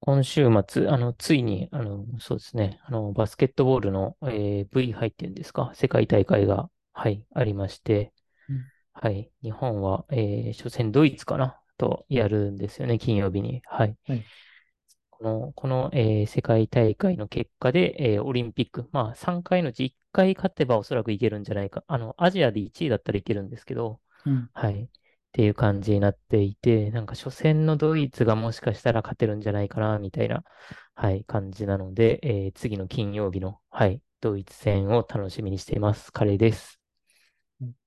今週末、あの、ついに、あの、そうですね、あの、バスケットボールの、えー V 杯っていうんですか、世界大会が、はい、ありまして、うんはい、日本は、えー初戦ドイツかな、とやるんですよね、金曜日に。はい。はい。この、この、えー世界大会の結果で、えーオリンピック、まあ、3回のうち1回勝てばおそらくいけるんじゃないか。あの、アジアで1位だったらいけるんですけど、うん。はい。っていう感じになっていて、なんか初戦のドイツがもしかしたら勝てるんじゃないかな、みたいな、はい、感じなので、えー次の金曜日の、はい、ドイツ戦を楽しみにしています。彼です。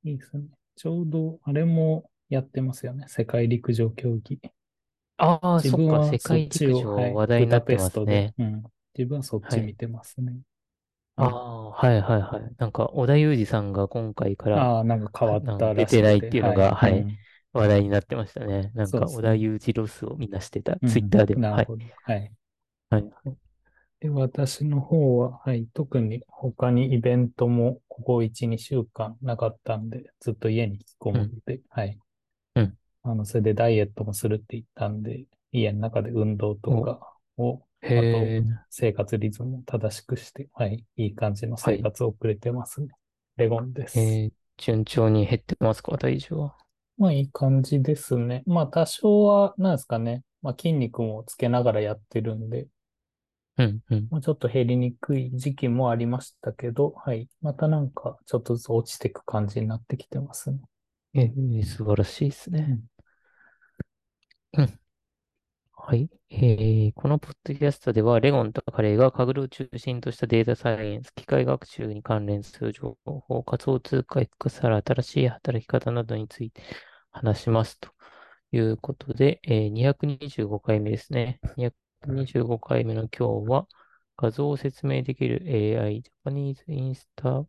いいですね。ちょうど、あれもやってますよね。世界陸上競技。ああ、自そっか、世界陸上い、話題になってますね。うん。自分はそっはい。ち見てますね。あはい。あ、はいはいはい。なんか、織田裕二さんが今回から、ああ、なんか変は、わったなん出てないって、はい。うのが、はい、うん。話題になってましたね。なんか、織田そうですね。裕二ロスをみんなしてた、ツイッうん。ターでは。はい。なるほど。はい。はい。で、私の方は、はい、特に他にイベントもここ1、2週間なかったんで、ずっと家に引きこうん、もって、はい。うん。あの、それでダイエットもするって言ったんで、家の中で運動とお、かを、へあと、え、生活リズムを正しくして、はい、いい感じの生はい。活を送れてますね。レゴンです。えー、順調に減ってますか、体重は。まあ、いい感じですね。まあ、多少は、なんですかね。まあ、筋肉もつけながらやってるんで、うん、うん。まあ、ちょっと減りにくい時期もありましたけど、はい。またなんか、ちょっとずつ落ちていく感じになってきてますね。えー、素晴らしいですね。うん。うんはい。えー、このポッドキャストでは、レゴンとカレーがカグルを中心としたデータサイエンス、機械学習に関連する情報、仮想通貨 XR、新しい働き方などについて話しますということで、えー、225回目ですね。225回目の今日は、画像を説明できる AI、Japanese Insta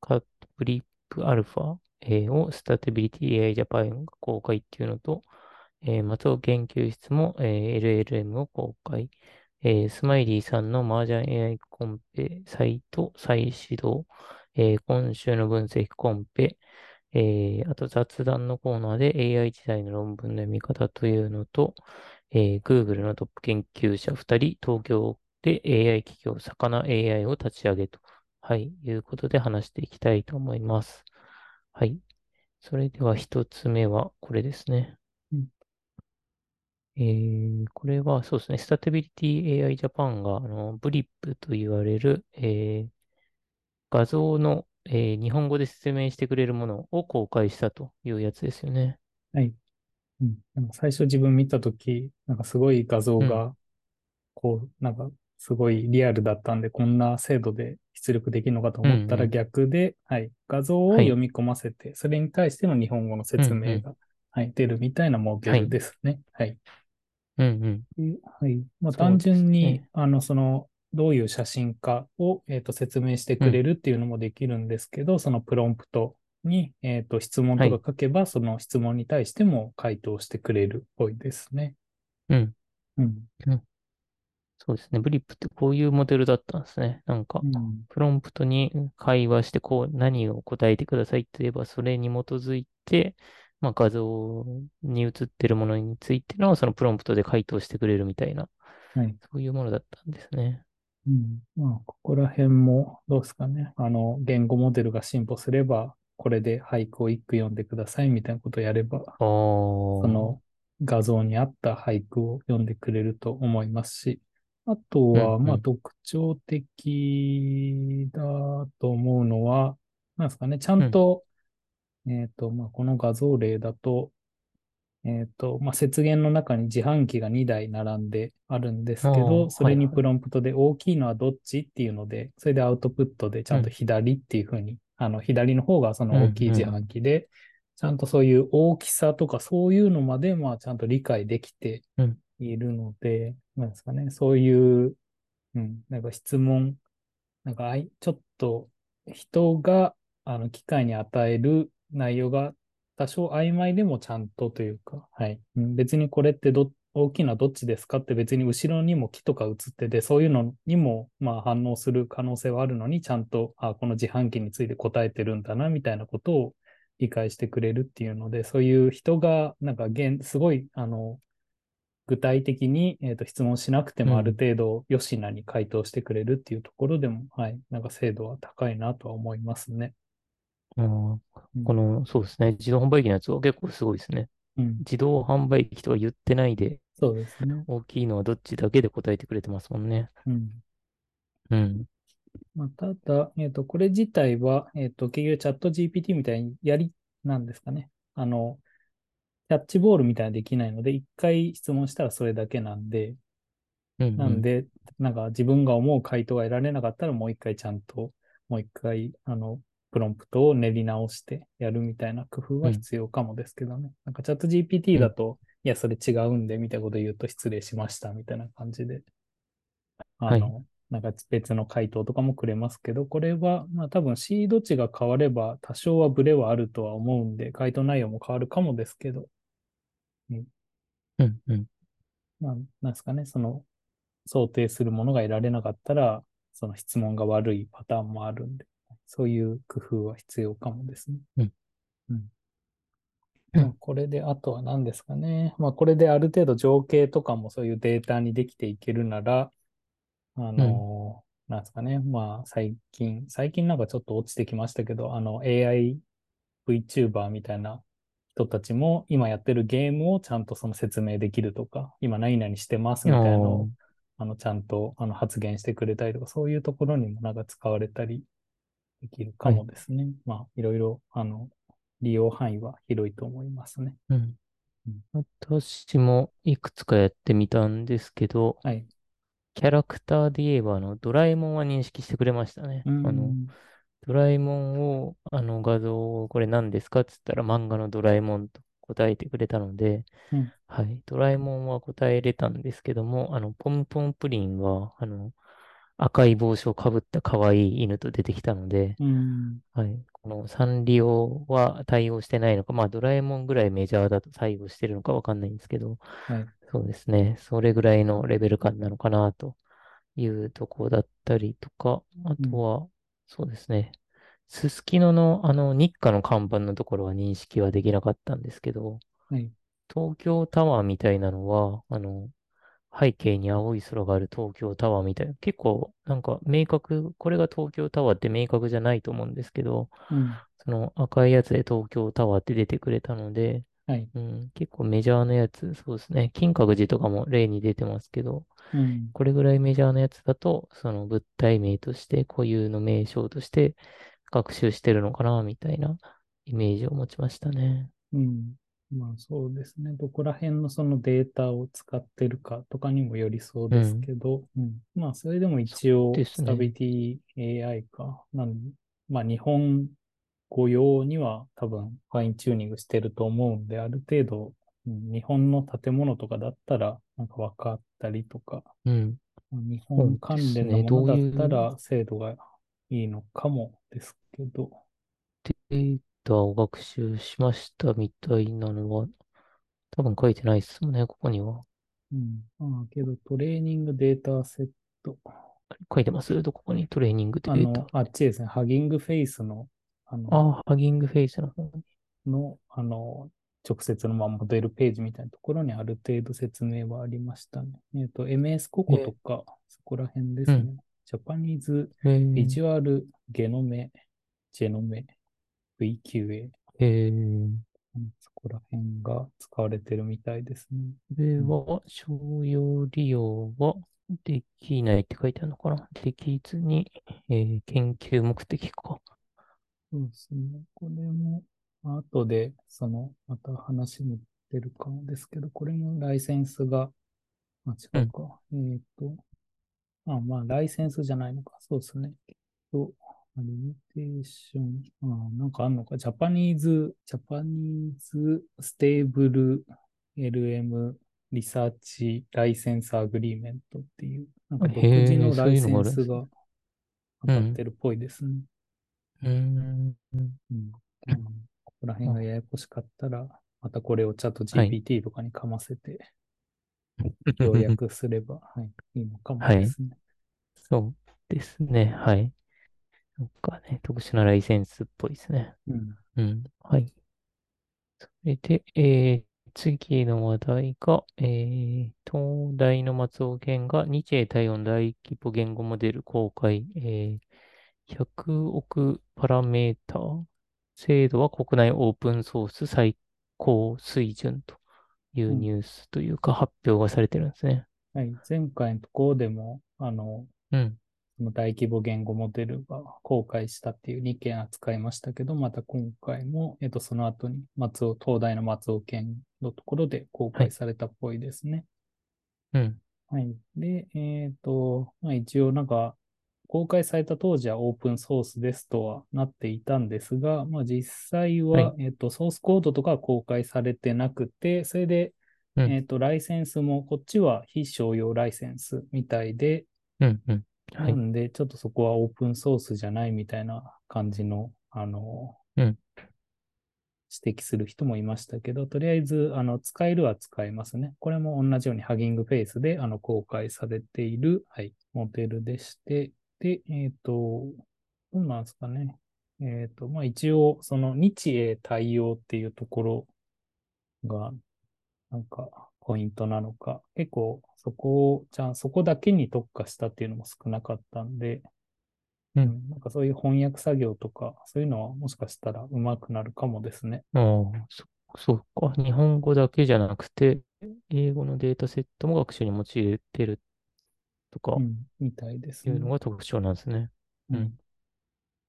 カットブリップアルファ、えーをスタテビリティ AI ジャパンが公開っていうのと、えー松尾研究室も、えー LLM を公開。えースマイリーさんの麻雀 AI コンペ、サイト再始動。えー今週の分析コンペ。えーあと雑談のコーナーで AI 時代の論文の読み方というのと、えー Google のトップ研究者2人、東京で AI 企業、魚 AI を立ち上げと、はい、いうことで話していきたいと思います。はい。それでは一つ目はこれですね。うん。えー、これはそうですね、スタテビリティ AI ジャパンが、あの、ブリップと言われる、えー画像の、えー日本語で説明してくれるものを公開したというやつですよね。はい。うん。なんか最初自分見たとき、なんかすごい画像うん、が、こう、なんかすごいリアルだったんで、こんな精度で出力できるのかとうん、思ったらうん。逆で、はい。画像をはい。読み込ませて、それに対しての日本語のうん、うん。説明が、はい、出るみたいなモデルはい。ですね。はい。うん、うん。ではい。まあ、単純に、すね。あの、その、どういう写真かを、えっと、説明してうん。くれるっていうのもできるんですけど、そのプロンプトに、えっと、質問とかはい。書けば、その質問に対しても回答してくれるっぽいですね。うん。うん。うんそうですね。ブリップってこういうモデルだったんですね。なんか、うん。プロンプトに会話して、こう、何を答えてくださいと言えば、それに基づいて、まあ、画像に映ってるものについての、そのプロンプトで回答してくれるみたいな、はい。そういうものだったんですね。うん。まあ、ここら辺も、どうですかね。あの、言語モデルが進歩すれば、これで俳句を一句読んでくださいみたいなことをやれば、ああ、その画像に合った俳句を読んでくれると思いますし、あとは、うん、うん、まあ特徴的だと思うのは、なんですかね、ちゃうん。んと、えっと、まあこの画像例だと、えっと、まあ雪原の中に自販機が2台並んであるんですけど、それに。プロンプトで大きいのはどっちっていうので、それでアウトプットでちゃんとうん、左っていうふうに、あの、左の方がそうん、の大きい自うん、販機で、ちゃんとそういう大きさとかそういうのまで、まあちゃんと理解できてうん、いるので、なんですかね、そういう、うん、なんか質問、なんかちょっと人が、あの、機械に与える内容が多少曖昧でもちゃんとというか、はい。うん別にこれってど、大きいのはどっちですかって別に後ろにも木とか映ってて、そういうのにも、まあ反応する可能性はあるのに、ちゃんと、あ、この自販機について答えてるんだな、みたいなことを理解してくれるっていうので、そういう人が、なんか現、すごい、あの、具体的に、えーと、質問しなくてもあるうん。程度、よしなに回答してくれるっていうところでも、はい、なんか精度は高いなとは思いますね。うん。この、そうですね。自動販売機のやつは結構すごいですね。うん、自動販売機とは言ってないで、そうですね。大きいのはどっちだけで答えてくれてますもんね。うん。うん。まあ、ただ、えっと、これ自体は、えっと、結局チャット GPT みたいにやり、なんですかね。あの、キャッチボールみたいにできないので、一回質問したらそれだけなんで、うんうん。なんで、なんか自分が思う回答が得られなかったらもう一回ちゃんと、もう一回、あの、プロンプトを練り直してやるみたいな工夫はうん。必要かもですけどね。なんかチャット GPT うん。だと、いや、それ違うんで、みたいなこと言うと失礼しましたみたいな感じで、あはい。の、なんか別の回答とかもくれますけど、これは、まあ多分シード値が変われば多少はブレはあるとは思うんで、回答内容も変わるかもですけど、うん、うん。うん。まあ、なんですかね、その想定するものが得られなかったら、その質問が悪いパターンもあるんで、そういう工夫は必要かもですね。うん。うん。これで、あとは何ですかね。まあ、これである程度情景とかもそういうデータにできていけるなら、あうん。の、なんですかね。まあ、最近、最近なんかちょっと落ちてきましたけど、あの、AI VTuber みたいな人たちも今やってるゲームをちゃんとその説明できるとか、今何々してますあみたいなのを、あ。あの、ちゃんとあの発言してくれたりとか、そういうところにもなんか使われたりできるかはい。もですね。まあ、いろいろ、あの、利用範囲は広いと思いますね。うん。うん、私もいくつかやってみたんですけど、はい。キャラクターで言えば、あの、ドラえもんは認識してくれましたね。うあの、ん。ドラえもんを、あの画像を、これ何ですか？って言ったら漫画のドラえもんと答えてくれたので、うん。はい。ドラえもんは答えれたんですけども、あの、ポンポンプリンは、あの、赤い帽子をかぶった可愛い犬と出てきたので、うん。はい。このサンリオは対応してないのか、まあ、ドラえもんぐらいメジャーだと対応してるのかわかんないんですけど、はい。そうですね。それぐらいのレベル感なのかなというとこだったりとか、あうん。とは、そうですね。すすきののあの日課の看板のところは認識はできなかったんですけど、はい。東京タワーみたいなのは、あの、背景に青い空がある東京タワーみたいな、結構なんか明確、これが東京タワーって明確じゃないと思うんですけど、うん。その赤いやつで東京タワーって出てくれたので、はい。うん、結構メジャーなやつ、そうですね。金閣寺とかも例に出てますけど、うん。これぐらいメジャーなやつだと、その物体名として固有の名称として学習してるのかな、みたいなイメージを持ちましたね。うん。まあそうですね。どこら辺のそのデータを使ってるかとかにもよりそうですうん。けど、うん。まあそれでも一応。スタビリティ AI か。なんまあ日本語用には多分ファインチューニングしてると思うんで、ある程度、うん日本の建物とかだったらなんか分かったりとか、うん。日本関連のものだったら精度がいいのかもですけど、データを学習しましたみたいなのは、多分書いてないですもんね、ここには。うん。まあ、けどトレーニングデータセット。書いてます？どこに？トレーニングデータ。あの、あっちですね。ハギングフェイスの、あの、ああ、ハギングフェイスの方に。の、あの、直接のまあモデルページみたいなところにある程度説明はありましたね。えっと、MS ココとえか、そこら辺でうん。すね。ジャパニーズえー、ビジュアルゲノメ、ジェノメ、VQA、えそこら辺が使われてるみたいですね。これうんは、商用利用はできないって書いてあるのかな？できずに、えー研究目的か。そうですね。これも、後で、その、また話も出るかもですけど、これもライセンスが、あ、違うん。うか。えっと、あ、まあ、ライセンスじゃないのか。そうですね。えっと、リミテーション、あ、なんかあんのか。ジャパニーズ、ジャパニーズステーブル LM リサーチライセンスアグリーメントっていう、なんか独自のライセンスが。当うん。たってるっぽいですね。うーん。うん。まあ、ここら辺があ、ややこしかったら、またこれをチャットはい。GPT とかにかませて要約すれば、はい、いいのかもはい。ですね。そうですね。はい。なんかね、特殊なライセンスっぽいですね。うん。うん。はい。それで、えーっ次の話題が、えー、東大の松尾健が日英対応の大規模言語モデル公開、えー、100億パラメータ精度は国内オープンソース最高水準というニュースというか発表がされてるんですね。はい。前回のところでも、あの、うん。その大規模言語モデルが公開したっていう2件扱いましたけど、また今回も、えっと、その後に松尾、東大の松尾県のところで公開されたっぽいですね。はい、うん。はい。で、えっ、ー、と、まあ、一応なんか、公開された当時はオープンソースですとはなっていたんですが、まあ、実際は、はい、えっ、と、ソースコードとかは公開されてなくて、それで、うん、えっ、と、ライセンスも、こっちは非商用ライセンスみたいで、うんうんはい、なんで、ちょっとそこはオープンソースじゃないみたいな感じの、あの、うん、指摘する人もいましたけど、とりあえず、あの、使えるは使えますね。これも同じようにハギングフェイスで、あの、公開されている、はい、モデルでして、で、えっ、ー、と、どうなんですかね。えっ、ー、と、まあ、一応、その日英対応っていうところが、なんか、ポイントなのか、結構そこを、じゃあそこだけに特化したっていうのも少なかったんで、うん、なんかそういう翻訳作業とか、そういうのはもしかしたら上手くなるかもですね。ああ、そ、そうか。日本語だけじゃなくて、英語のデータセットも学習に用いてるとか、うん、みたいですね。いうのが特徴なんですね。うん。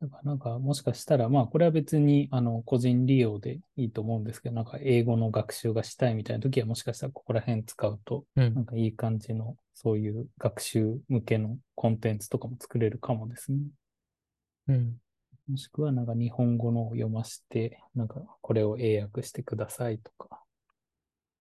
だからなんかもしかしたら、まあこれは別にあの個人利用でいいと思うんですけど、なんか英語の学習がしたいみたいな時はもしかしたらここら辺使うと、なんかいい感じのそういう学習向けのコンテンツとかも作れるかもですね。うん。もしくはなんか日本語のを読ませて、なんかこれを英訳してくださいとか、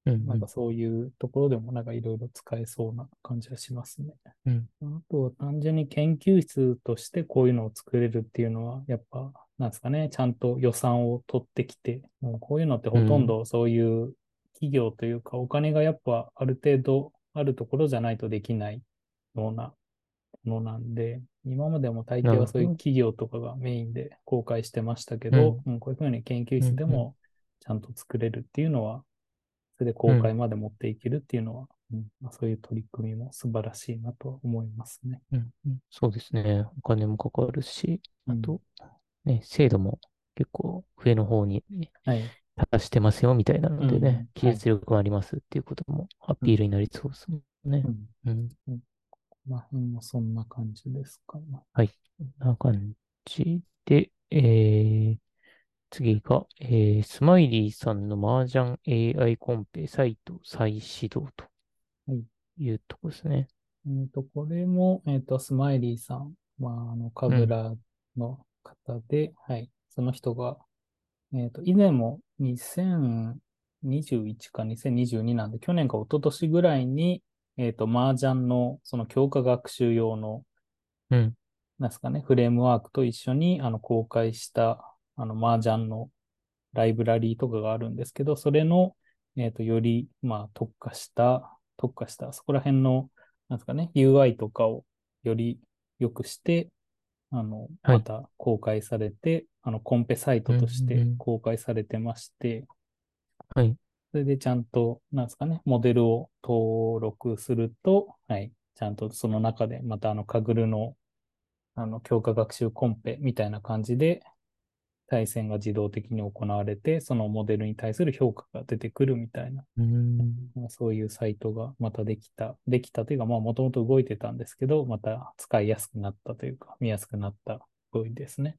うん、なんかそういうところでもなんかいろいろ使えそうな感じはしますね。うん、あと、単純に研究室としてこういうのを作れるっていうのは、やっぱ、なんですかね、ちゃんと予算を取ってきて、もうこういうのってほとんどそういう企業というか、お金がやっぱある程度あるところじゃないとできないようなものなんで、今までも大抵はそういう企業とかがメインで公開してましたけど、うん、こういうふうに研究室でもちゃんと作れるっていうのは、それで公開まで持っていけるっていうのは、うん、まあ、そういう取り組みも素晴らしいなと思いますね。うんうん、そうですね。お金もかかるし、あと、ね、精度も結構上の方に、ね、はい、達してますよみたいなのでね、技術力がありますっていうこともアピールになりそうですね。うん。うん。まあ、もそんな感じですかね。はい。こんな感じで、えー、次が、えー、スマイリーさんの麻雀 AI コンペサイト再始動とい。うとこですね。えっ、ー、と、これも、えっ、ー、と、スマイリーさん、まあ、あの、カグラの方で、うん、はい、その人が、えっ、と、以前も2021か2022なんで、去年か一昨年ぐらいに、えっ、と、麻雀のその強化学習用の、うん、なんですかね、フレームワークと一緒に、あの、公開したあの、麻雀のライブラリーとかがあるんですけど、それの、えっ、ー、と、より、まあ、特化した、特化した、そこら辺の、なんですかね、UI とかをより良くして、あの、また公開されて、はい、あの、コンペサイトとして公開されてまして、はい。それでちゃんと、なんですかね、モデルを登録すると、はい。ちゃんとその中で、またあの、カグルの、あの、強化学習コンペみたいな感じで、対戦が自動的に行われて、そのモデルに対する評価が出てくるみたいな、うんそういうサイトがまたできた、できたというか、まあもともと動いてたんですけど、また使いやすくなったというか、見やすくなった部位ですね。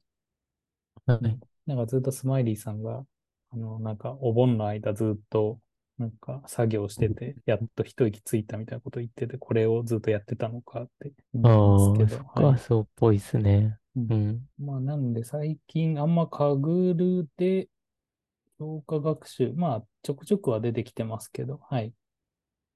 はい。なんかずっとスマイリーさんが、あの、なんかお盆の間ずっと、なんか作業してて、やっと一息ついたみたいなこと言ってて、これをずっとやってたのかって思うんですけど。ああ、そっか、はい、そうっぽいですね。うん。まあ、なんで最近あんまカグルで強化学習、まあ、ちょくちょくは出てきてますけど、はい。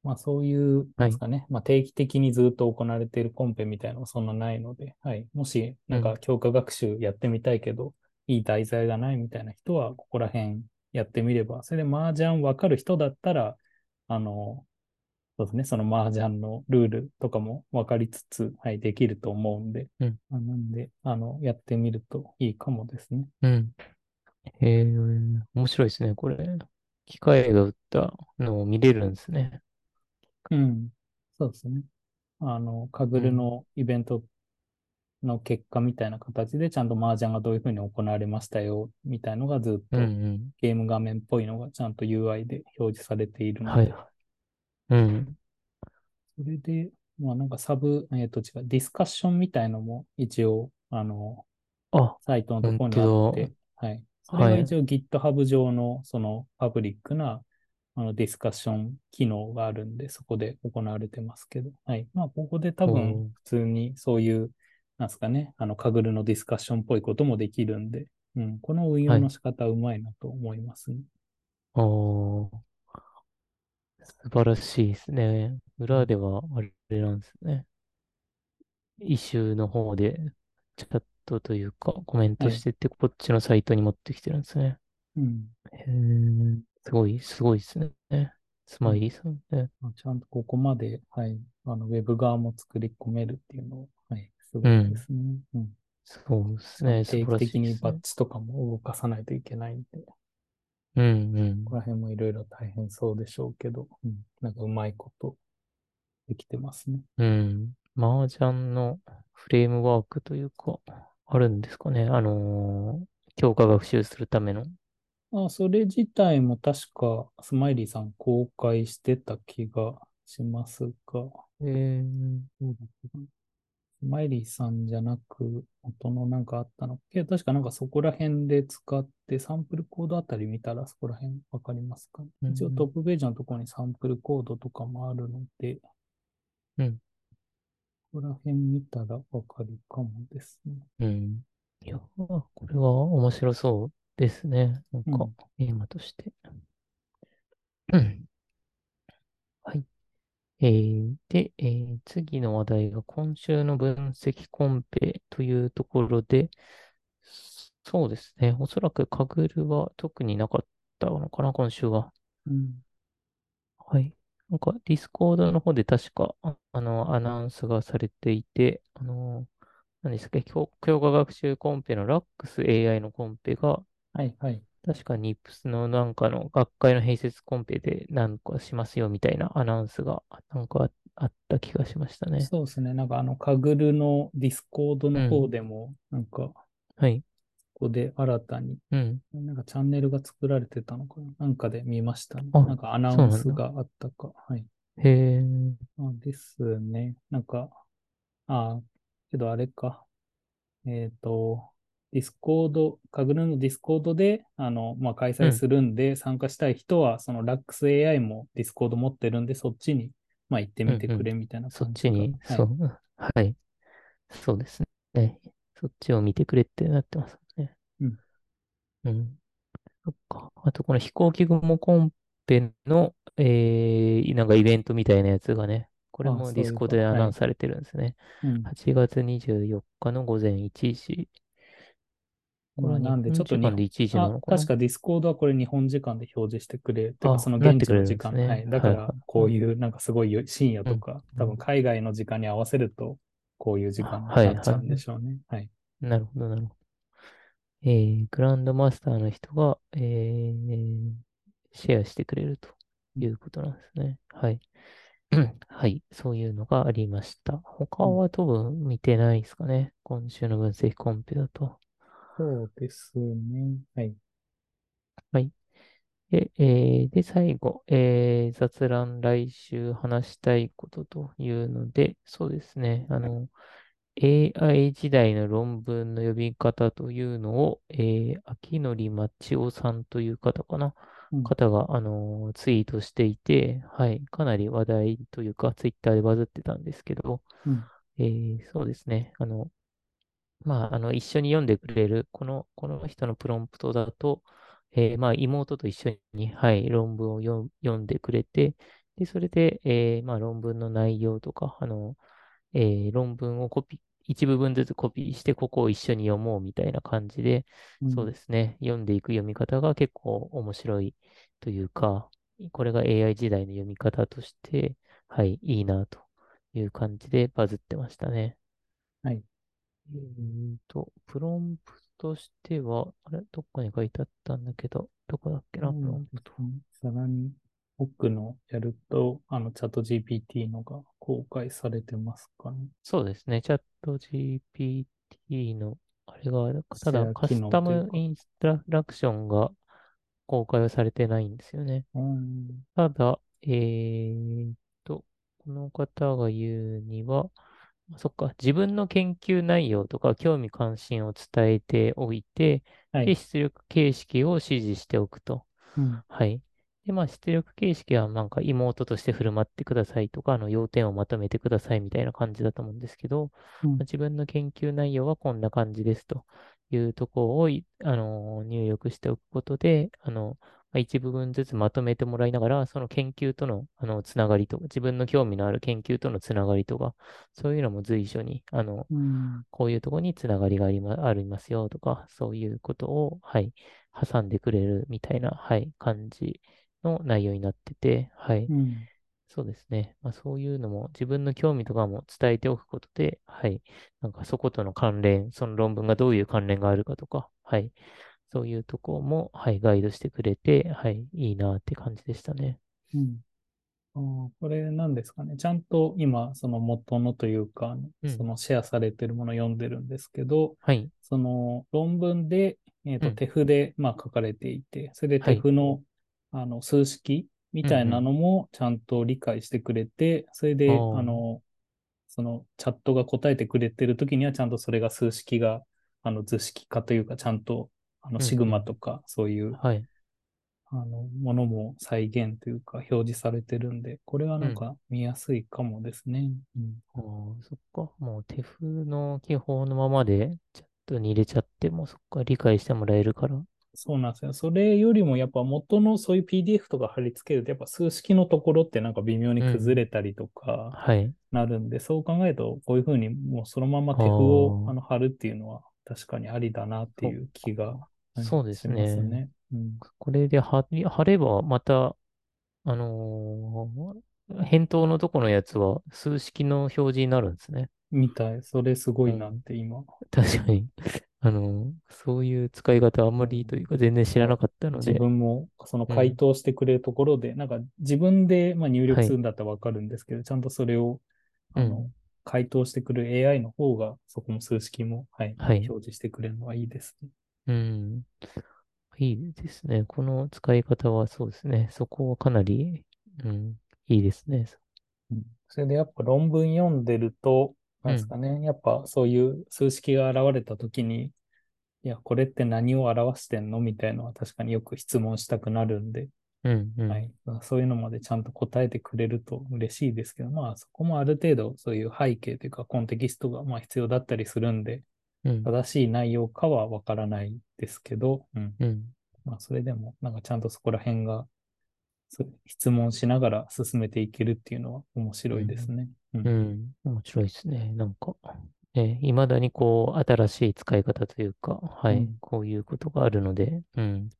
まあ、そういう、なんですかね、はい、まあ、定期的にずっと行われているコンペみたいなのはそんなないので、はい。もし、なんか強化学習やってみたいけど、うん、いい題材がないみたいな人は、ここら辺やってみれば、それで麻雀わかる人だったら、あの、そうですね、その麻雀のルールとかも分かりつつ、はい、できると思うんで、うん、なんで、あの、やってみるといいかもですね。うん。へえ、面白いですね、これ。機械が打ったのを見れるんですね。うん。そうですね。あの、カグルうん。のイベントの結果みたいな形で、ちゃんと麻雀がどういうふうに行われましたよ、みたいのがずっうんとうん。ゲーム画面っぽいのがちゃんと UI で表示されているのはい。で、うん。それで、まあなんかサブ、えっと違う、ディスカッションみたいのも一応、あの、あ、サイトのと本ころにあって、当はい。そだ。はい。れは一応 GitHub 上のそのパブリックなあのディスカッション機能があるんで、そこで行われてますけど、はい。まあ、ここで多分普通にそういう、なんすかね、あの、カグルのディスカッションっぽいこともできるんで、うん、この運用はい。の仕方はうまいなと思いますね。おー、素晴らしいですね。裏うんではあれなんですね。イシューの方でチャットというかコメンはい。トしてって、こっちのサイトに持ってきてるんですね。うん。へー、すごい、すごいですね。スうんマイリーさんね。まあちゃんとここまで、はい、あの、ウェブ側も作り込めるっていうのは、はい、すごいでうん。すね。うん。そうですね。定期的。にバッチとかも動かさないといけないんで、うん、うん。ここら辺もいろいろ大変そうでしょうけど、うん、なんかうまいことできてますね。うん。麻雀のフレームワークというか、あるんですかね。あのー強化学習するための。あ、それ自体も確かスマイリーさん公開してた気がしますが、えー、どうだったかなスマイリーさんじゃなく、元のなんかあったの？けど確かなんかそこら辺で使ってサンプルコードあたり見たらそこら辺わかりますかね？一応トッうん、プページのところにサンプルコードとかもあるので、うん、ここら辺見たらわかるかもですね。うん。いやー、これは面白そうですね。なんか、うん。テーマとして。うんはい。えーで、えー次の話題が今週の分析コンペというところで、そうですね。おそらくカグルは特になかったのかな、今週は。うん。はい。なんか、 Discord の方で確か、あ、あの、アナウンスがされていて、あの、何ですか、強、強化学習コンペの Lux AI のコンペが、はいはい。確か NIPS のなんかの学会の併設コンペでなんかしますよみたいなアナウンスがなんかああった気がしましたね。そうですね。なんかあの、 Kaggle の Discord の方うん。でも、なんか、こはい。こで新たに、うん。なんかチャンネルが作られてたのかな？なんかで見ましたね。なあ、んかアナウン。スがあったか。はい。へえ。あですね。なんか、あ、けどあれか。えっと、ディスコード、 Kaggle の Discord で、あの、まあ、開催うん。するんで、参加したい人は、その RAXAI もディスコード持ってるんで、そっちに、まあ、行ってうん。みてくうん。れみたいなそっ感じが。ちに、はい。そう。はい。そうですね。そっちを見てくれってなってますね。うん。うん。そっか。あと、この飛行機雲コンペの、えー、なんかイベントみたいなやつがね、これああ、もディ。スコードでアはい。ナウンスされてるんですね。うん。8月24日の午前1時。これなんで、ちょ本っと日本、で1時なあ、のかな確かディスコードはこれ日本時間で表示してくれ、てかそあ、の現地の時間、ね。い。だから。こういうなんかすごい深夜うん。とか、多分うん海外の時間に合わせると、こういう時間にはいなっちゃうんで。しょうね。はい。なるほどなるほど。えー、グランドマスターの人が、えー、シェアしてくれるとうんいうことなんですね。はい。う んはい。そういうのがありました。他うんは多分見てないですかね。今週の分析コンペだと。そうですね。はい。はい。で、えーで、最後、えー雑談来週話したいことというので、そうですね。あの、AI 時代の論文の呼び方というのを、えー、秋のりまちおさんという方かな。うん。方が、あのーツイートしていて、はい。かなり話題というか、ツイッターでバズってたんですけど、うん。えーそうですね。あの、まあ、あの、一緒に読んでくれる、この、この人のプロンプトだと、えーまあ、妹と一緒に、はい、論文を読んでくれて、で、それで、えーまあ、論文の内容とか、あの、えー論文をコピー、一部分ずつコピーして、ここを一緒に読もうみたいな感じで、うん。そうですね、読んでいく読み方が結構面白いというか、これが AI 時代の読み方として、はい、いいなという感じでバズってましたね。はい。えーと、プロンプとしては、あれ、どっかに書いてあったんだけど、どこだっけな、プロンプ。さらに、奥のやると、あの、チャット GPT のが公開されてますかね。そうですね。チャット GPT の、あれが、ただカスタ。ムインストラクションが公開はされてないんですよね。うん。ただ、えーっと、この方が言うには、そっか、自分の研究内容とか興味関心を伝えておいて、で、はい。出力形式を指示しておくと。うん。はい。で、まあ、出力形式はなんか妹として振る舞ってくださいとか、あの、要点をまとめてくださいみたいな感じだと思うんですけど、うん。まあ自分の研究内容はこんな感じですというところをい、あの、入力しておくことで、あの、まあ一部分ずつまとめてもらいながら、その研究との、あの、つながりとか、自分の興味のある研究とのつながりとか、そういうのも随所に、あの、うん。こういうところにつながりがありま、ありますよとか、そういうことを、はい、挟んでくれるみたいな、はい、感じの内容になってて、はい、うん。そうですね。まあ、そういうのも自分の興味とかも伝えておくことで、はい、なんかそことの関連、その論文がどういう関連があるかとか、はい、そういうとこも、はい、ガイドしてくれて、はい、いいなって感じでしたね。うんあーこれなんですかね。ちゃんと今、その元のというか、うん。そのシェアされてるものを読んでるんですけど、はい、その論文で、えっと、うん、手筆で、まあ、書かれていて、それで手はい、筆の、あの数式みうん、うたいなん。のもちゃんと理解してくれて、それあで、ああ、の、そのチャットが答えてくれてるときには、ちゃんとそれが数式が、あの図式化というか、ちゃんと、あのうん、シグうん。マとか、そういうはい、あの、ものも再現というか表示されてるんで、これはうん。なんか見やすいかもですね。うん、ああ、そっか。もう手風の記法のままでチャットに入れちゃっても、そっか、理解してもらえるから。そうなんですよ。それよりもやっぱ元のそういう PDF とか貼り付けると、やっぱ数式のところってなんか微妙にうん。崩れたりとかはい。なるんで、そう考えると、こういうふうにもうそのままあ手譜をああ、の貼るっていうのは確かにありだなっていう気が、そうでしすね。ますね。うん。これで貼れば、また、あのー返答のとこのやつは数式の表示になるんですね。みたい。それすごいなっうん。て今。確かに。あのーそういう使い方あんまりというか全然知らなかったの自で。分もそのうん。回答してくれるところで、なんか自分でまあ入力はい。するんだったらわかるんですけど、ちゃんとそれを、あの、うん。回答してくれる AI の方が、そこも数式も、はい、はい。表示してくれるのはいいですね。うん。いいですね。この使い方はそうですね。そこはかなり、うん、いいですね。うんそれでやっぱ論文読んでると、なうん、んですかね、やっぱそういう数式が現れたときに、いや、これって何を表してんの？みたいなのは確かによく質問したくなるんで、うん、うん、はい。そういうのまでちゃんと答えてくれると嬉しいですけど、まあそこもある程度そういう背景というかコンテキストがまあ必要だったりするんで、うん、正しい内容かはわからないですけど、うん。うん、まあそれでもなんかちゃんとそこら辺が質問しながら進めていけるっていうのは面白いですうん、ね。ううん。ん面白いですね。なんか、ね、未だにこう、新しい使い方というか、はい、うん。こういうことがあるので、うん、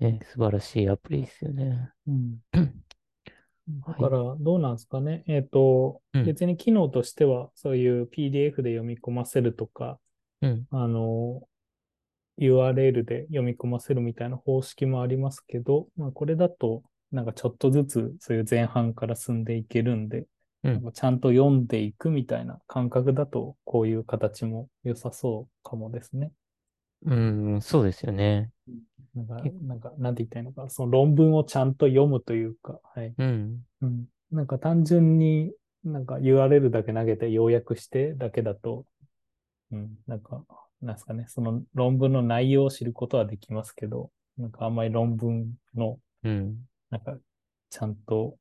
ね、素晴らしいアプリですよね。うん。だはい。から、どうなんですかね。えっと、うん、別に機能としては、そういう PDF で読み込ませるとか、うん、あの、URL で読み込ませるみたいな方式もありますけど、まあ、これだと、なんかちょっとずつそういう前半から進んでいけるんで、うん、ちゃんと読んでいくみたいな感覚だと、こういう形も良さそうかもですね。うん、そうですよね。なんか、結なんか、なんて言ったいのか、その論文をちゃんと読むというか、はい。うん、うん。なんか単純になんか URL だけ投げて要約してだけだと、うん、なんか、なんですかね、その論文の内容を知ることはできますけど、なんかあんまり論文の、うん。なんか、ちゃんと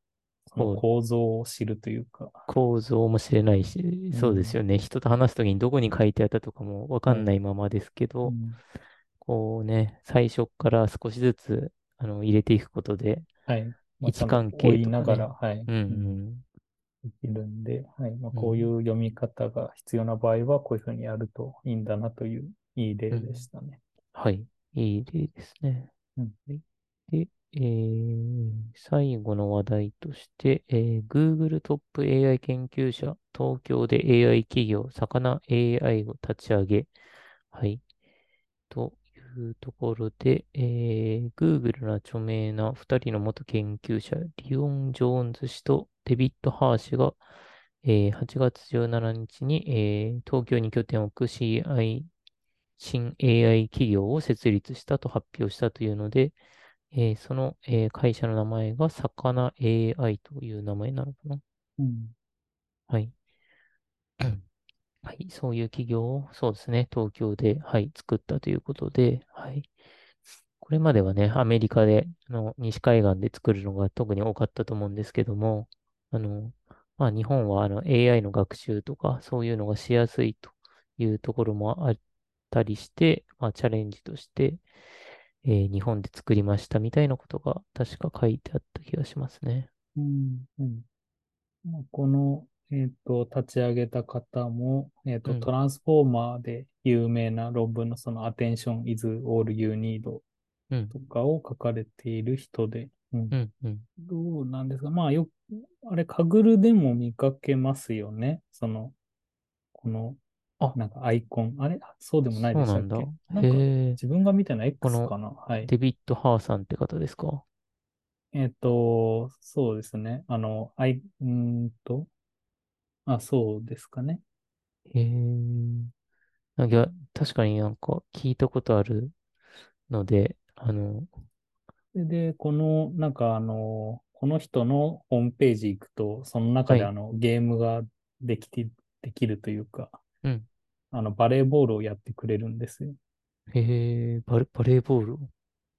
構造を知るというか、構造もしれないし、そうですうん、よね。人と話すときにどこに書いてあったとかもわかはい、んないままですけど、うん、こうね、最初から少しずつ、あの、入れていくことで、はい。位置関追係とかね。いながら、はい、うん、うん、うん、できるんで、はい。まあ、こういうん、う読み方が必要な場合は、こういうふうにやるといいんだなといういい例でうん。したね。はい。いい例ですね。うん、はいで、えー最後の話題として、えー Google トップ AI 研究者、東京で AI 企業、魚 AI を立ち上げ。はい。というところで、えー、Google の著名な2人の元研究者、リオン・ジョーンズ氏とデビッド・ハー氏が、えー8月17日に、えー東京に拠点を置く CI、新 AI 企業を設立したと発表したというので、えーその、えー会社の名前がサカナ AI という名前なのかな。うん。はい。はい、そういう企業を、そうですね、東京で、はい、作ったということで、はい。これまではね、アメリカで、あの、西海岸で作るのが特に多かったと思うんですけども、あの、まあ、日本はあの AI の学習とか、そういうのがしやすいというところもあったりして、まあ、チャレンジとして、えー日本で作りましたみたいなことが確か書いてあった気がしますね。うん。うんまあこの、えっと、立ち上げた方も、えっと、うんトランスフォーマーで有名な論文のその Attention is all you need うん、とかを書かれている人で、うんうん、うん。どうなんですか？まあよく、あれ、カグルでも見かけますよね。その、この、あなんかアイコン。あれ？そうでもないでしたっそうなんか。自分が見たのはこ X のかな？はい。デビッド・ハーさんって方ですか？えっと、そうですね。あの、アイ、うーんと、あ、そうですかね。へえ。なんか、確かになんか聞いたことあるので、あの、で、でこの、なんかあの、この人のホームページ行くと、その中はいであの、ゲームができて、できるというか、うん。あの、バレーボールをやってくれるんですよ。へえ、バレ、バレーボールを？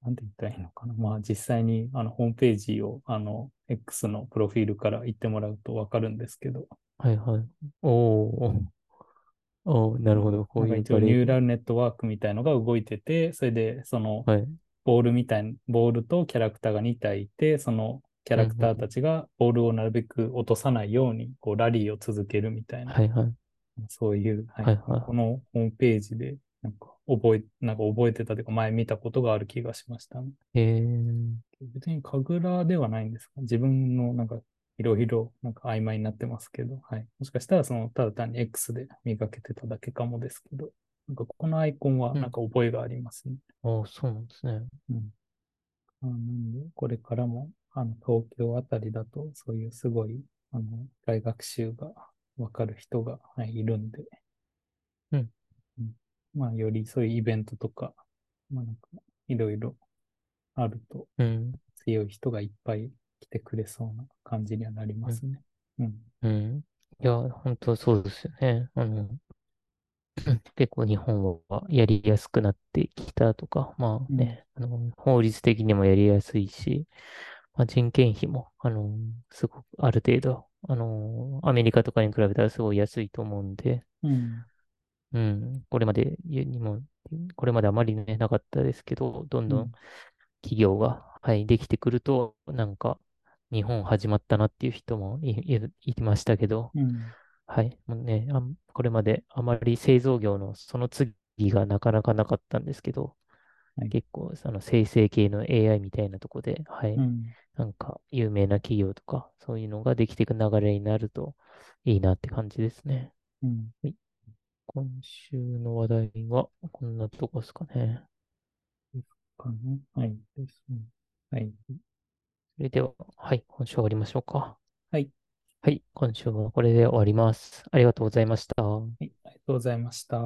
なんて言ったらいいのかな。まあ実際にあのホームページをあの X のプロフィールから行ってもらうとわかるんですけど、はいはい。おー、おー、なるほど。こういう一応ニューラルネットワークみたいのが動いてて、それでそのル。はい。ボールみたい、ボールとキャラクターが2体いて、そのキャラクターたちがボールをなるべく落とさないようにこうラリーを続けるみたいな、はいはい。そういう、はいはいはいこのホームページでなんか覚え、なんか覚えてたというか前見たことがある気がしましたね。へえ、別に神楽ではないんですか？自分のなんかいろいろなんか曖昧になってますけど、はい。もしかしたらそのただ単に X で見かけてただけかもですけど、なんかこのアイコンはなんか覚えがありますね。おー、そうなんですね。うん。あなんで、これからもあの東京あたりだとそういうすごいあの大学習がわかる人が、はい、いるんで、うんうんまあよりそういうイベントとか、まあなんかいろいろあるとうん、強い人がいっぱい来てくれそうな感じにはなりますね。うん。うん。いや、本当そうですよね。あの、結構日本はやりやすくなってきたとか、まあね、あの、法律的にもやりやすいし、まあ、人件費も、あの、すごくある程度、あの、アメリカとかに比べたらすごい安いと思うんで、うん。うん、これまでにも、これまであまりね、なかったですけど、どんどうん。ん企業が、はい、できてくると、なんか、日本始まったなっていう人もい、い、いましたけど、うん。はい、もうね、あん、これまであまり製造業のその次がなかなかなかったんですけど、はい結構、その生成系の AI みたいなとこで、はい、うん。なんか有名な企業とか、そういうのができていく流れになるといいなって感じですね。うん。今週の話題はこんなとこですかね。かなはい。ですね。はい。それでは、はい、今週終わりましょうか。はい。はい、今週もこれで終わります。ありがとうございました。はい。ありがとうございました。